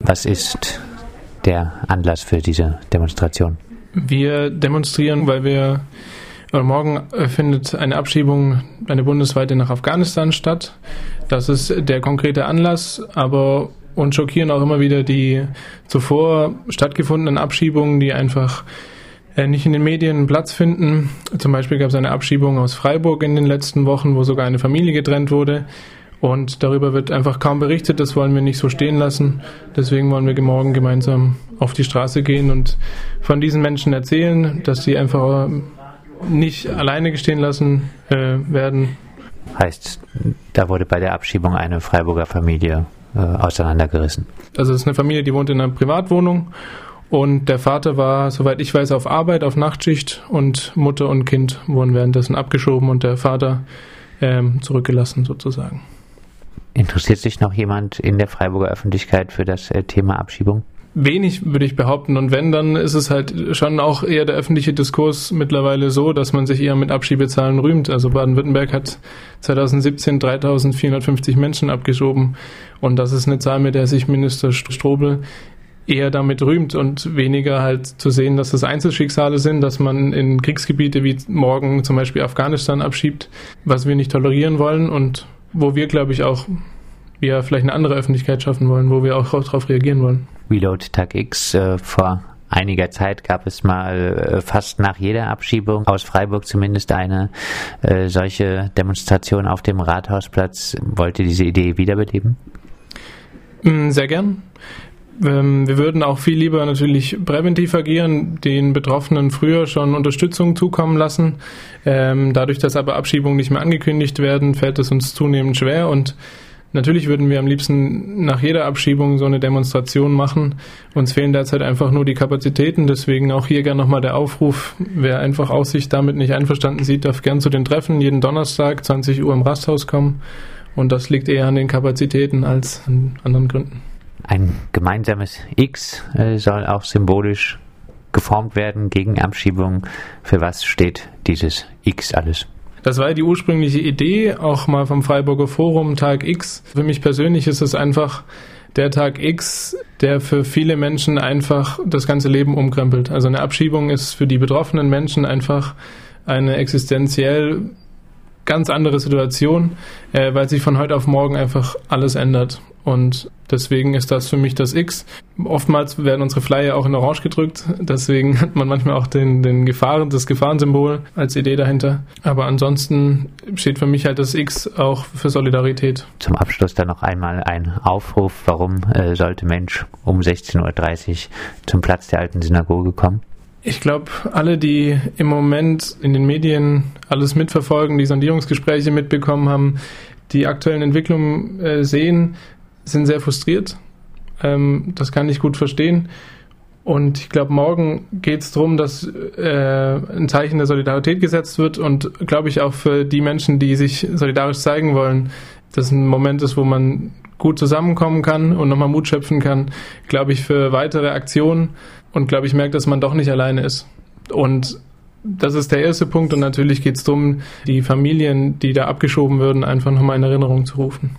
Was ist der Anlass für diese Demonstration? Wir demonstrieren, weil wir morgen findet eine Abschiebung, eine bundesweite nach Afghanistan statt. Das ist der konkrete Anlass, aber uns schockieren auch immer wieder die zuvor stattgefundenen Abschiebungen, die einfach äh, nicht in den Medien Platz finden. Zum Beispiel gab es eine Abschiebung aus Freiburg in den letzten Wochen, wo sogar eine Familie getrennt wurde. Und darüber wird einfach kaum berichtet. Das wollen wir nicht so stehen lassen. Deswegen wollen wir morgen gemeinsam auf die Straße gehen und von diesen Menschen erzählen, dass sie einfach nicht alleine gestehen lassen äh, werden. Heißt, da wurde bei der Abschiebung eine Freiburger Familie äh, auseinandergerissen. Also es ist eine Familie, die wohnt in einer Privatwohnung und der Vater war, soweit ich weiß, auf Arbeit, auf Nachtschicht und Mutter und Kind wurden währenddessen abgeschoben und der Vater ähm, zurückgelassen sozusagen. Interessiert sich noch jemand in der Freiburger Öffentlichkeit für das äh, Thema Abschiebung? Wenig, würde ich behaupten. Und wenn, dann ist es halt schon auch eher der öffentliche Diskurs mittlerweile so, dass man sich eher mit Abschiebezahlen rühmt. Also Baden-Württemberg hat 2017 3450 Menschen abgeschoben. Und das ist eine Zahl, mit der sich Minister Strobel eher damit rühmt und weniger halt zu sehen, dass das Einzelschicksale sind, dass man in Kriegsgebiete wie morgen zum Beispiel Afghanistan abschiebt, was wir nicht tolerieren wollen und wo wir, glaube ich, auch wir vielleicht eine andere Öffentlichkeit schaffen wollen, wo wir auch darauf reagieren wollen. Reload Tag X äh, vor einiger Zeit gab es mal äh, fast nach jeder Abschiebung aus Freiburg zumindest eine äh, solche Demonstration auf dem Rathausplatz. Wollt ihr diese Idee wiederbeleben? Mm, sehr gern. Ähm, wir würden auch viel lieber natürlich präventiv agieren, den Betroffenen früher schon Unterstützung zukommen lassen. Ähm, dadurch, dass aber Abschiebungen nicht mehr angekündigt werden, fällt es uns zunehmend schwer und Natürlich würden wir am liebsten nach jeder Abschiebung so eine Demonstration machen. Uns fehlen derzeit einfach nur die Kapazitäten. Deswegen auch hier gern nochmal der Aufruf. Wer einfach aus sich damit nicht einverstanden sieht, darf gern zu den Treffen jeden Donnerstag 20 Uhr im Rasthaus kommen. Und das liegt eher an den Kapazitäten als an anderen Gründen. Ein gemeinsames X äh, soll auch symbolisch geformt werden gegen Abschiebung. Für was steht dieses X alles? Das war die ursprüngliche Idee, auch mal vom Freiburger Forum, Tag X. Für mich persönlich ist es einfach der Tag X, der für viele Menschen einfach das ganze Leben umkrempelt. Also eine Abschiebung ist für die betroffenen Menschen einfach eine existenziell ganz andere Situation, äh, weil sich von heute auf morgen einfach alles ändert. Und deswegen ist das für mich das X. Oftmals werden unsere Flyer auch in Orange gedrückt. Deswegen hat man manchmal auch den, den Gefahren, das Gefahrensymbol als Idee dahinter. Aber ansonsten steht für mich halt das X auch für Solidarität. Zum Abschluss dann noch einmal ein Aufruf. Warum äh, sollte Mensch um 16.30 Uhr zum Platz der alten Synagoge kommen? Ich glaube, alle, die im Moment in den Medien alles mitverfolgen, die Sondierungsgespräche mitbekommen haben, die aktuellen Entwicklungen äh, sehen, sind sehr frustriert. Ähm, das kann ich gut verstehen. Und ich glaube, morgen geht es darum, dass äh, ein Zeichen der Solidarität gesetzt wird und glaube ich auch für die Menschen, die sich solidarisch zeigen wollen, dass ein Moment ist, wo man gut zusammenkommen kann und nochmal Mut schöpfen kann, glaube ich, für weitere Aktionen und glaube ich merkt, dass man doch nicht alleine ist. Und das ist der erste Punkt und natürlich geht es darum, die Familien, die da abgeschoben würden, einfach nochmal in Erinnerung zu rufen.